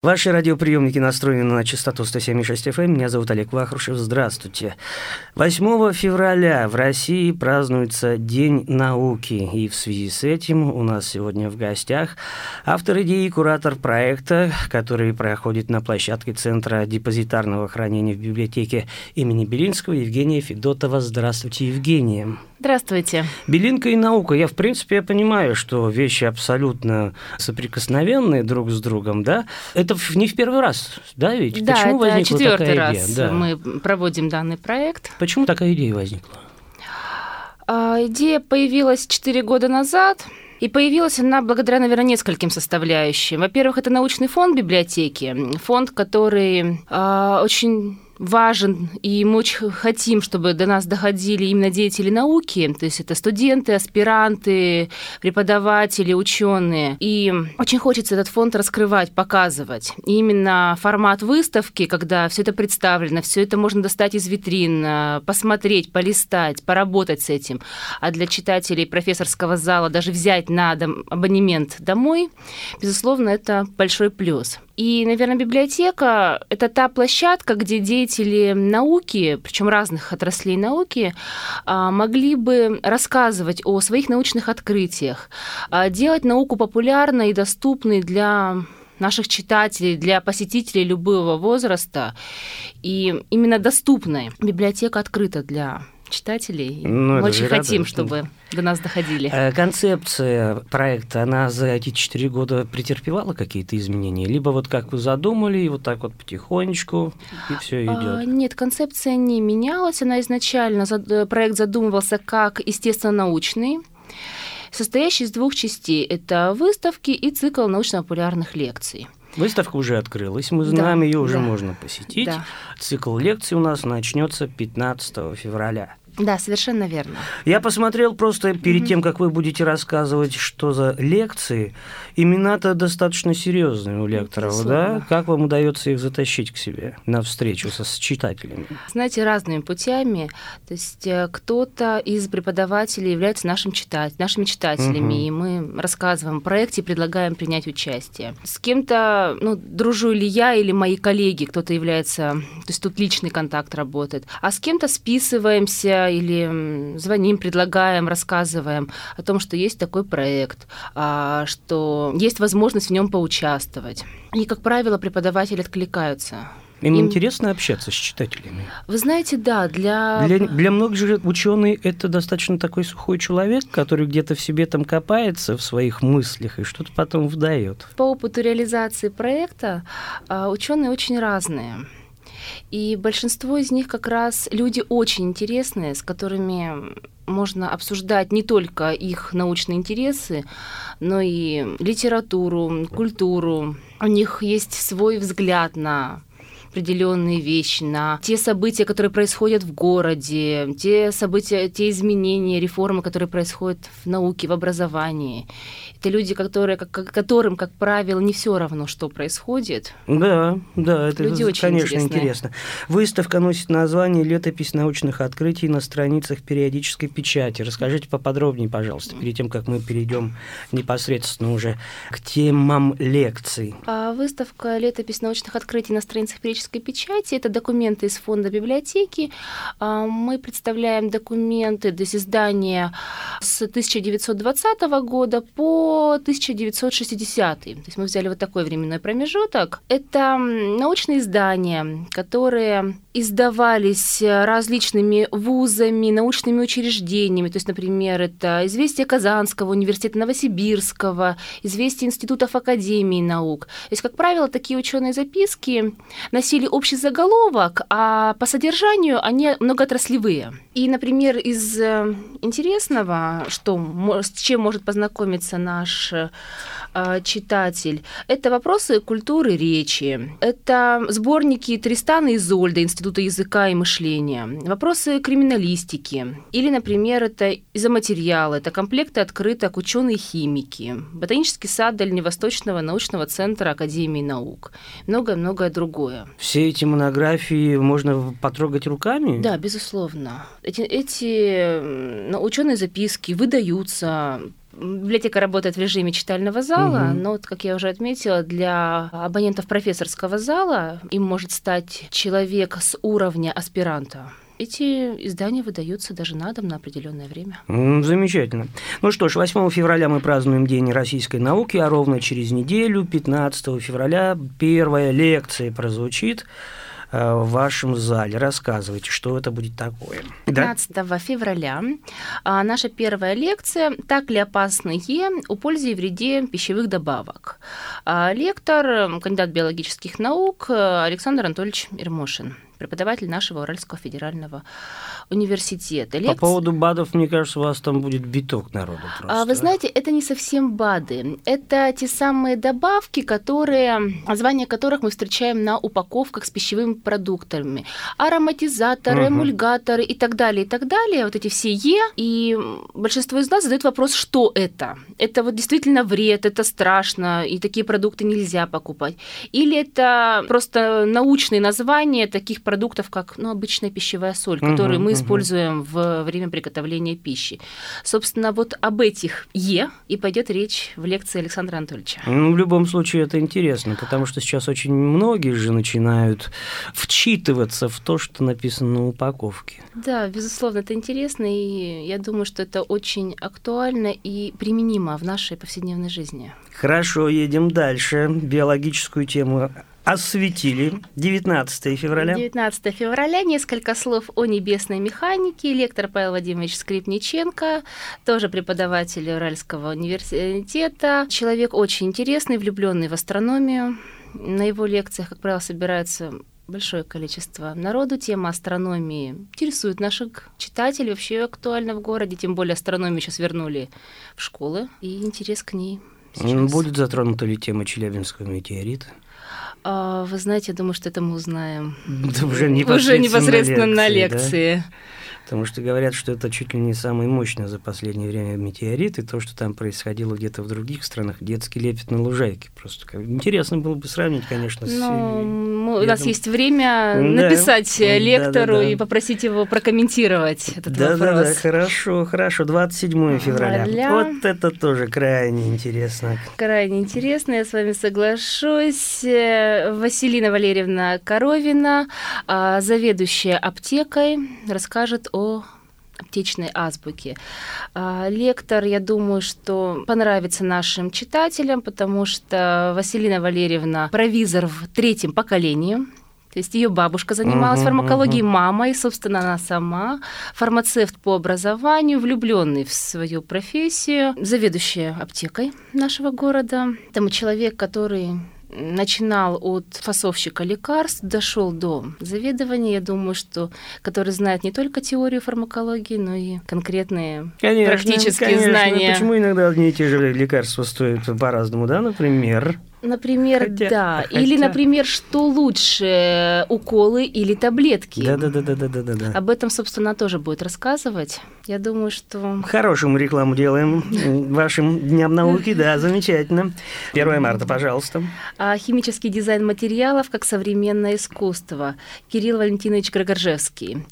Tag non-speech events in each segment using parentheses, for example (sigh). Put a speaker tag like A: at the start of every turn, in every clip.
A: Ваши радиоприемники настроены на частоту 107,6 FM. Меня зовут Олег Вахрушев. Здравствуйте. 8 февраля в России празднуется День науки. И в связи с этим у нас сегодня в гостях автор идеи и куратор проекта, который проходит на площадке Центра депозитарного хранения в библиотеке имени Белинского Евгения Федотова. Здравствуйте, Евгения.
B: Здравствуйте.
A: Белинка и наука. Я, в принципе, я понимаю, что вещи абсолютно соприкосновенные друг с другом, да? Это не в первый раз, да, ведь?
B: Да,
A: Почему
B: это
A: возникла
B: четвертый
A: такая
B: раз
A: идея? Да.
B: мы проводим данный проект.
A: Почему такая идея возникла?
B: А, идея появилась 4 года назад. И появилась она благодаря, наверное, нескольким составляющим. Во-первых, это научный фонд библиотеки, фонд, который э, очень важен, и мы очень хотим, чтобы до нас доходили именно деятели науки, то есть это студенты, аспиранты, преподаватели, ученые. И очень хочется этот фонд раскрывать, показывать. И именно формат выставки, когда все это представлено, все это можно достать из витрин, э, посмотреть, полистать, поработать с этим. А для читателей профессорского зала даже взять на дом абонемент домой, безусловно, это большой плюс. И, наверное, библиотека – это та площадка, где деятели науки, причем разных отраслей науки, а, могли бы рассказывать о своих научных открытиях, а, делать науку популярной и доступной для наших читателей, для посетителей любого возраста. И именно доступной. Библиотека открыта для читателей.
A: Ну,
B: Мы очень хотим,
A: радует.
B: чтобы до нас доходили.
A: Э, Концепция проекта, она за эти четыре года претерпевала какие-то изменения? Либо вот как вы задумали, и вот так вот потихонечку, и все
B: А,
A: идет.
B: Нет, концепция не менялась. Она изначально, э, проект задумывался как естественно-научный, состоящий из двух частей. Это выставки и цикл научно-популярных лекций.
A: Выставка уже открылась, мы
B: Да,
A: знаем, ее уже
B: да.
A: можно посетить.
B: Да.
A: Цикл лекций у нас начнется 15 февраля.
B: Да, совершенно верно.
A: Я посмотрел просто перед
B: Мгм.
A: тем, как вы будете рассказывать, что за лекции. Имена-то достаточно серьезные у лекторов, да?
B: Безусловно.
A: Как вам удается их затащить к себе на встречу со с читателями?
B: Знаете, разными путями. То есть э, кто-то из преподавателей является нашим читать, нашими читателями,
A: Мгм.
B: и мы рассказываем о проекте и предлагаем принять участие. С кем-то, ну, дружу или я, или мои коллеги, кто-то является, то есть тут личный контакт работает, а с кем-то списываемся или звоним, предлагаем, рассказываем о том, что есть такой проект, а, что есть возможность в нем поучаствовать. И, как правило, преподаватели откликаются.
A: Им,
B: Им-
A: интересно общаться с читателями.
B: Вы знаете, да, для...
A: Для, для многих же ученый это достаточно такой сухой человек, который где-то в себе там копается в своих мыслях и что-то потом вдает.
B: По опыту реализации проекта ученые очень разные. И большинство из них как раз люди очень интересные, с которыми можно обсуждать не только их научные интересы, но и литературу, культуру. У них есть свой взгляд на определенные вещи, на те события, которые происходят в городе, те события, те изменения, реформы, которые происходят в науке, в образовании. Это люди, которые, как- которым, как правило, не все равно, что происходит.
A: Да, да, это,
B: Люди очень
A: конечно,
B: интересные.
A: интересно. Выставка носит название «Летопись научных открытий на страницах периодической печати». Расскажите поподробнее, пожалуйста, перед тем, как мы перейдем непосредственно уже к темам лекций.
B: А выставка «Летопись научных открытий на страницах периодической печати» — это документы из фонда библиотеки. А, Мы представляем документы, то есть издания с 1920 года по 1960. То есть мы взяли вот такой временной промежуток. Это научные издания, которые издавались различными вузами, научными учреждениями. То есть, например, это «Известия Казанского университета Новосибирского», «Известия институтов Академии наук». То есть, как правило, такие ученые записки носили общий заголовок, а по содержанию они многоотраслевые. И, например, из э, интересного, что, с чем может познакомиться наш э, читатель, это вопросы культуры речи, это сборники Тристана и Изольда Института языка и мышления, вопросы криминалистики, или, например, это изоматериалы, это комплекты открыток ученые-химики, ботанический сад Дальневосточного научного центра Академии наук, многое-многое другое.
A: Все эти монографии можно потрогать руками?
B: Да, безусловно. Эти, эти ученые записки выдаются библиотека работает в режиме читального зала, угу. но, вот, как я уже отметила, для абонентов профессорского зала им может стать человек с уровня аспиранта. Эти издания выдаются даже на дом на определенное время.
A: Замечательно. Ну что ж, 8 февраля мы празднуем День российской науки, а ровно через неделю, 15 февраля, первая лекция прозвучит в вашем зале. Рассказывайте, что это будет такое.
B: 15 да? февраля а, наша первая лекция «Так ли опасны Е о и вреде пищевых добавок?» а, Лектор, кандидат биологических наук Александр Анатольевич Ермошин преподаватель нашего Уральского федерального университета.
A: Лекции... По поводу БАДов, мне кажется, у вас там будет биток народу просто.
B: А, вы знаете, это не совсем БАДы. Это те самые добавки, которые, названия которых мы встречаем на упаковках с пищевыми продуктами. Ароматизаторы, угу. эмульгаторы и так далее, и так далее. Вот эти все Е. И большинство из нас задают вопрос, что это? Это вот действительно вред, это страшно, и такие продукты нельзя покупать. Или это просто научные названия таких продуктов, как ну, обычная пищевая соль, которую мы используем в время приготовления пищи. Собственно, вот об этих Е и пойдет речь в лекции Александра Анатольевича.
A: Ну, в любом случае это интересно, потому что сейчас очень многие же начинают вчитываться в то, что написано на упаковке.
B: Да, безусловно, это интересно, и я думаю, что это очень актуально и применимо в нашей повседневной жизни.
A: Хорошо, едем дальше. Биологическую тему осветили 19 февраля.
B: 19 февраля. Несколько слов о небесной механике. Лектор Павел Владимирович Скрипниченко, тоже преподаватель Уральского университета. Человек очень интересный, влюбленный в астрономию. На его лекциях, как правило, собираются большое количество народу. Тема астрономии интересует наших читателей, вообще актуальна в городе, тем более астрономию сейчас вернули в школы, и интерес к ней
A: сейчас. Будет затронута ли тема Челябинского метеорита?
B: А, вы знаете, я думаю, что это мы узнаем
A: да, уже непосредственно, уже непосредственно на лекции. На лекции. Да? Потому что говорят, что это чуть ли не самый мощный за последнее время метеорит, и то, что там происходило где-то в других странах, детский лепет на лужайке. Просто интересно было бы сравнить, конечно, с...
B: Ну, у нас есть время да. написать лектору да, да, да. и попросить его прокомментировать этот да, вопрос. Да, да,
A: хорошо, хорошо. 27 февраля. Ля. Вот это тоже крайне интересно.
B: Крайне интересно, я с вами соглашусь. Василина Валерьевна Коровина, а, заведующая аптекой, расскажет о аптечной азбуке. А, лектор, я думаю, что понравится нашим читателям, потому что Василина Валерьевна провизор в третьем поколении, то есть ее бабушка занималась uh-huh, фармакологией, uh-huh. мама, и, собственно, она сама фармацевт по образованию, влюбленный в свою профессию, заведующая аптекой нашего города. Там человек, который начинал от фасовщика лекарств, дошел до заведования, я думаю, что который знает не только теорию фармакологии, но и конкретные конечно, практические
A: конечно.
B: знания.
A: Почему иногда одни и те же лекарства стоят по-разному, да, например?
B: Например, хотя, да. Хотя... Или, например, что лучше, уколы или таблетки.
A: Да, да, да, да, да, да, да.
B: Об этом, собственно, тоже будет рассказывать. Я думаю, что.
A: Хорошую мы рекламу делаем (laughs) вашим дням науки, да, замечательно. 1 марта, пожалуйста.
B: А, химический дизайн материалов как современное искусство. Кирилл Валентинович Григоржевский.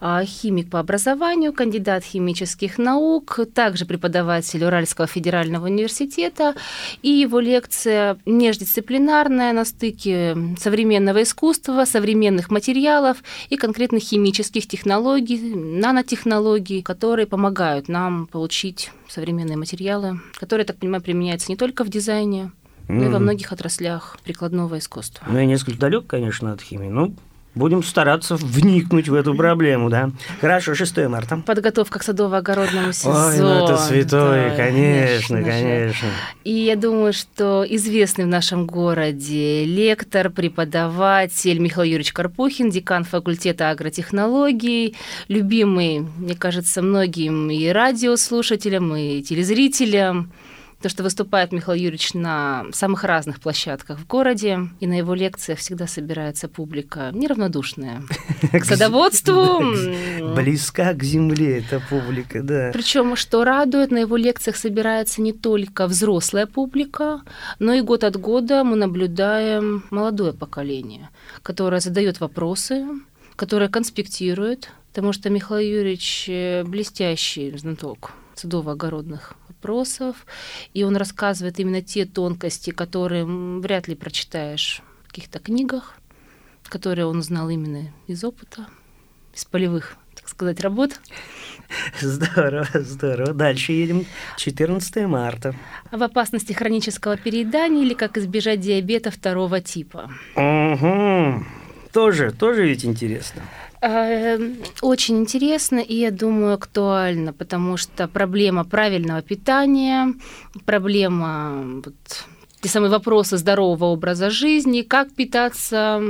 B: А, химик по образованию, кандидат химических наук, также преподаватель Уральского федерального университета. И его лекция междисциплинарная на стыке современного искусства, современных материалов и конкретных химических технологий, нанотехнологий, которые помогают нам получить современные материалы, которые, так понимаю, применяются не только в дизайне, но и во многих отраслях прикладного искусства.
A: Ну, я несколько далек, конечно, от химии, но Будем стараться вникнуть в эту проблему, да. Хорошо, 6 марта.
B: Подготовка к садово-огородному сезону.
A: Ой, ну это святое, да, конечно, конечно, конечно.
B: И я думаю, что известный в нашем городе лектор, преподаватель Михаил Юрьевич Карпухин, декан факультета агротехнологий, любимый, мне кажется, многим и радиослушателям, и телезрителям, то, что выступает Михаил Юрьевич на самых разных площадках в городе, и на его лекциях всегда собирается публика неравнодушная (laughs) к садоводству.
A: Близка к земле эта публика, да.
B: Причем, что радует, на его лекциях собирается не только взрослая публика, но и год от года мы наблюдаем молодое поколение, которое задает вопросы, которое конспектирует, потому что Михаил Юрьевич блестящий знаток садово-огородных вопросов, и он рассказывает именно те тонкости, которые вряд ли прочитаешь в каких-то книгах, которые он узнал именно из опыта, из полевых, так сказать, работ.
A: Здорово, здорово. Дальше едем. 14 марта.
B: В опасности хронического переедания или как избежать диабета второго типа.
A: Угу. Тоже, тоже ведь интересно.
B: А, очень интересно и, я думаю, актуально, потому что проблема правильного питания, проблема вот, те самые вопросы здорового образа жизни, как питаться,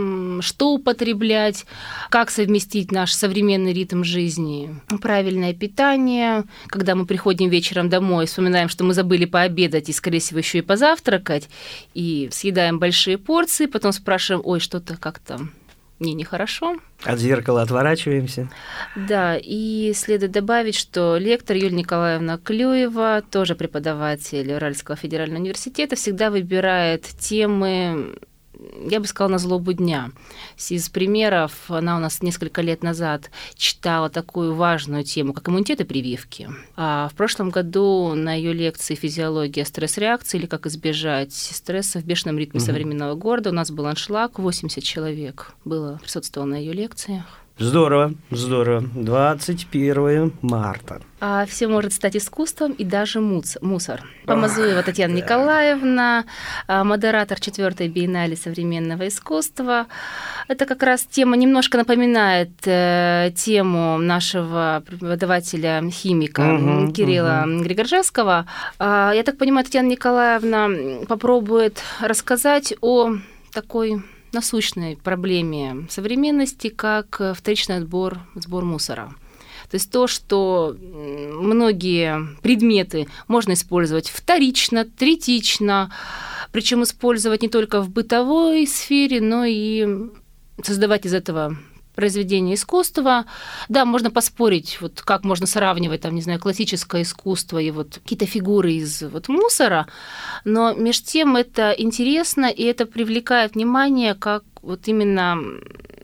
B: что употреблять, как совместить наш современный ритм жизни. Правильное питание, когда мы приходим вечером домой, вспоминаем, что мы забыли пообедать и, скорее всего, еще и позавтракать, и съедаем большие порции, потом спрашиваем, ой, что-то как-то мне нехорошо.
A: От зеркала отворачиваемся.
B: Да, и следует добавить, что лектор Юлия Николаевна Клюева, тоже преподаватель Уральского федерального университета, всегда выбирает темы я бы сказала, на злобу дня. Из примеров она у нас несколько лет назад читала такую важную тему, как иммунитет и прививки. А в прошлом году на ее лекции «Физиология стресс-реакции» или «Как избежать стресса в бешеном ритме угу. современного города» у нас был аншлаг, 80 человек было присутствовало на ее лекциях.
A: Здорово, здорово. 21 марта.
B: А все может стать искусством и даже мусор. Помазуева Татьяна Николаевна, а, модератор четвертой биеннале современного искусства. Это как раз тема немножко напоминает э, тему нашего преподавателя химика угу, Кирилла угу. Григоржевского. А, я так понимаю, Татьяна Николаевна попробует рассказать о такой насущной проблеме современности, как вторичный отбор, сбор мусора. То есть то, что многие предметы можно использовать вторично, третично, причем использовать не только в бытовой сфере, но и создавать из этого произведение искусства. Да, можно поспорить, вот как можно сравнивать, там, не знаю, классическое искусство и вот какие-то фигуры из вот мусора, но между тем это интересно, и это привлекает внимание как вот именно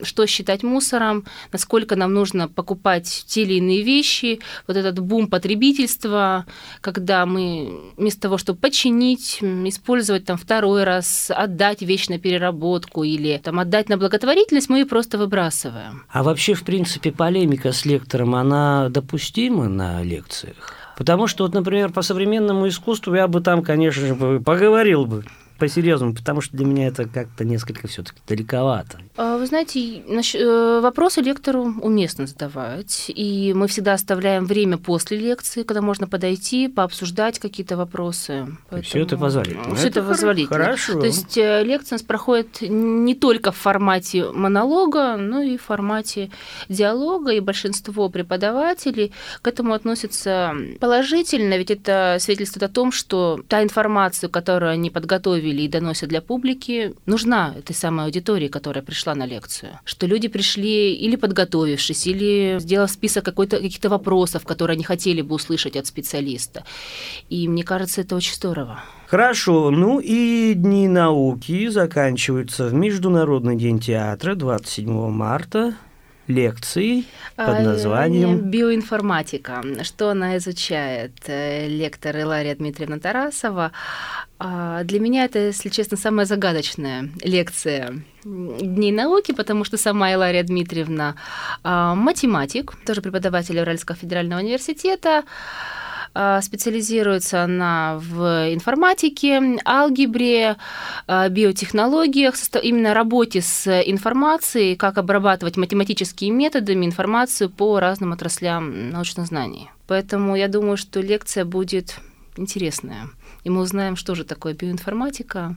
B: что считать мусором, насколько нам нужно покупать те или иные вещи, вот этот бум потребительства, когда мы вместо того, чтобы починить, использовать там второй раз, отдать вещь на переработку или там отдать на благотворительность, мы ее просто выбрасываем.
A: А вообще, в принципе, полемика с лектором, она допустима на лекциях? Потому что, вот, например, по современному искусству я бы там, конечно же, поговорил бы по-серьезному, потому что для меня это как-то несколько все-таки далековато.
B: А, вы знаете, э, вопросы лектору уместно задавать, и мы всегда оставляем время после лекции, когда можно подойти, пообсуждать какие-то вопросы.
A: Поэтому... Все это позволительно.
B: Все это, это позволительно.
A: Хорошо.
B: То есть э, лекция у нас проходит не только в формате монолога, но и в формате диалога, и большинство преподавателей к этому относятся положительно, ведь это свидетельствует о том, что та информация, которую они подготовили подготовили и доносят для публики, нужна этой самой аудитории, которая пришла на лекцию. Что люди пришли или подготовившись, или сделав список каких-то вопросов, которые они хотели бы услышать от специалиста. И мне кажется, это очень здорово.
A: Хорошо, ну и Дни науки заканчиваются в Международный день театра 27 марта лекции под а, названием
B: «Биоинформатика». Что она изучает? Э, лектор Илария Дмитриевна Тарасова. А, для меня это, если честно, самая загадочная лекция Дней науки, потому что сама Илария Дмитриевна а, математик, тоже преподаватель Уральского федерального университета, специализируется она в информатике, алгебре, а, биотехнологиях, именно работе с информацией, как обрабатывать математическими методами информацию по разным отраслям научных знаний. Поэтому я думаю, что лекция будет интересная и мы узнаем, что же такое биоинформатика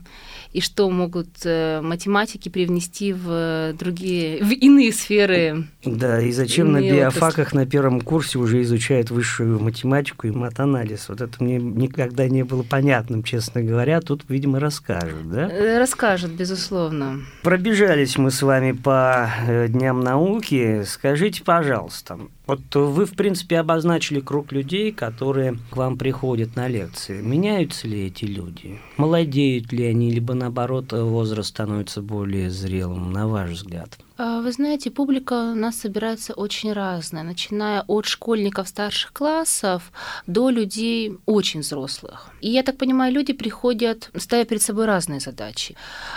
B: и что могут э, математики привнести в другие, в иные сферы.
A: Да, и зачем на биофаках на первом курсе уже изучают высшую математику и матанализ? Вот это мне никогда не было понятным, честно говоря. Тут, видимо, расскажут, да?
B: Э, расскажут, безусловно.
A: Пробежались мы с вами по э, Дням науки. Скажите, пожалуйста, вот вы, в принципе, обозначили круг людей, которые к вам приходят на лекции. Меня меняются ли эти люди? Молодеют ли они, либо наоборот возраст становится более зрелым, на ваш взгляд?
B: А, вы знаете, публика у нас собирается очень разная, начиная от школьников старших классов до людей очень взрослых. И я так понимаю, люди приходят, ставя перед собой разные задачи.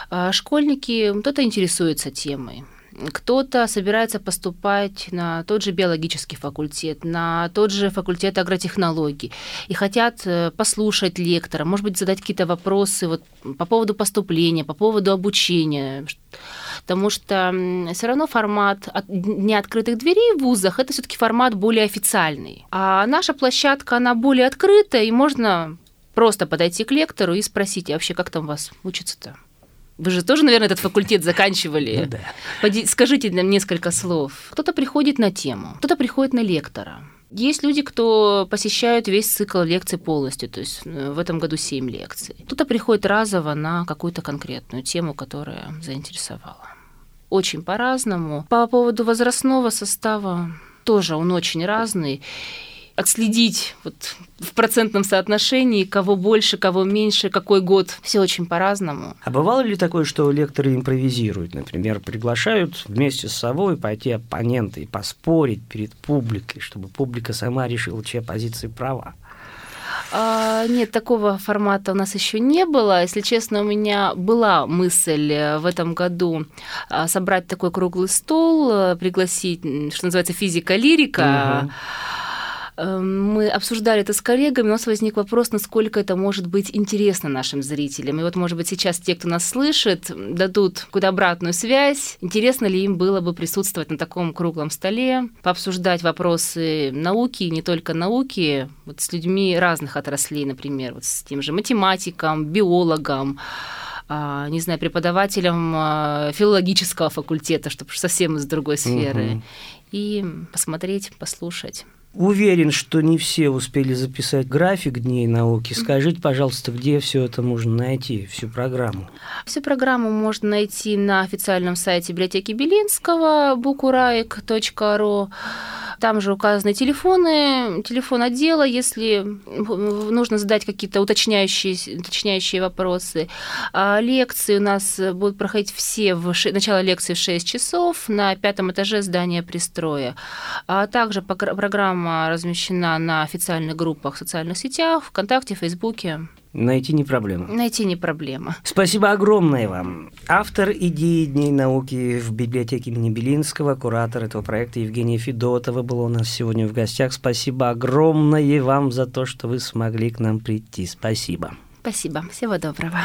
B: А, школьники, кто-то интересуется темой, кто-то собирается поступать на тот же биологический факультет, на тот же факультет агротехнологий и хотят э, послушать лектора, может быть, задать какие-то вопросы вот по поводу поступления, по поводу обучения. Потому что все равно формат Дня открытых дверей в вузах это все-таки формат более официальный. А наша площадка, она более открытая, и можно просто подойти к лектору и спросить, а вообще как там у вас учится-то? Вы же тоже, наверное, этот факультет заканчивали.
A: Ну, да.
B: Скажите нам несколько слов. Кто-то приходит на тему, кто-то приходит на лектора. Есть люди, кто посещают весь цикл лекций полностью, то есть э, в этом году 7 лекций. Кто-то приходит разово на какую-то конкретную тему, которая заинтересовала. Очень по-разному. По поводу возрастного состава тоже он очень разный отследить вот в процентном соотношении, кого больше, кого меньше, какой год. Все очень по-разному.
A: А бывало ли такое, что лекторы импровизируют? Например, приглашают вместе с собой пойти оппонента и поспорить перед публикой, чтобы публика сама решила, чья позиция права?
B: А, нет, такого формата у нас еще не было. Если честно, у меня была мысль э, в этом году а, собрать такой круглый стол, э, пригласить, что называется, физика-лирика. Угу мы обсуждали это с коллегами, у нас возник вопрос, насколько это может быть интересно нашим зрителям. И вот, может быть, сейчас те, кто нас слышит, дадут какую-то обратную связь. Интересно ли им было бы присутствовать на таком круглом столе, пообсуждать вопросы науки, не только науки, вот с людьми разных отраслей, например, вот с тем же математиком, биологом, а, не знаю, преподавателем а, филологического факультета, чтобы совсем из другой сферы, угу. и посмотреть, послушать.
A: Уверен, что не все успели записать график Дней науки. Скажите, пожалуйста, где все это можно найти, всю программу?
B: Всю программу можно найти на официальном сайте библиотеки Белинского bukuraik.ru. Там же указаны телефоны, телефон отдела, если нужно задать какие-то уточняющие, уточняющие вопросы. А лекции у нас будут проходить все в ш... начало лекции в 6 часов на пятом этаже здания пристроя. А также программа размещена на официальных группах в социальных сетях, ВКонтакте, Фейсбуке.
A: Найти не проблема.
B: Найти не проблема.
A: Спасибо огромное вам. Автор идеи Дней науки в библиотеке имени Белинского, куратор этого проекта Евгения Федотова была у нас сегодня в гостях. Спасибо огромное вам за то, что вы смогли к нам прийти. Спасибо.
B: Спасибо. Всего доброго.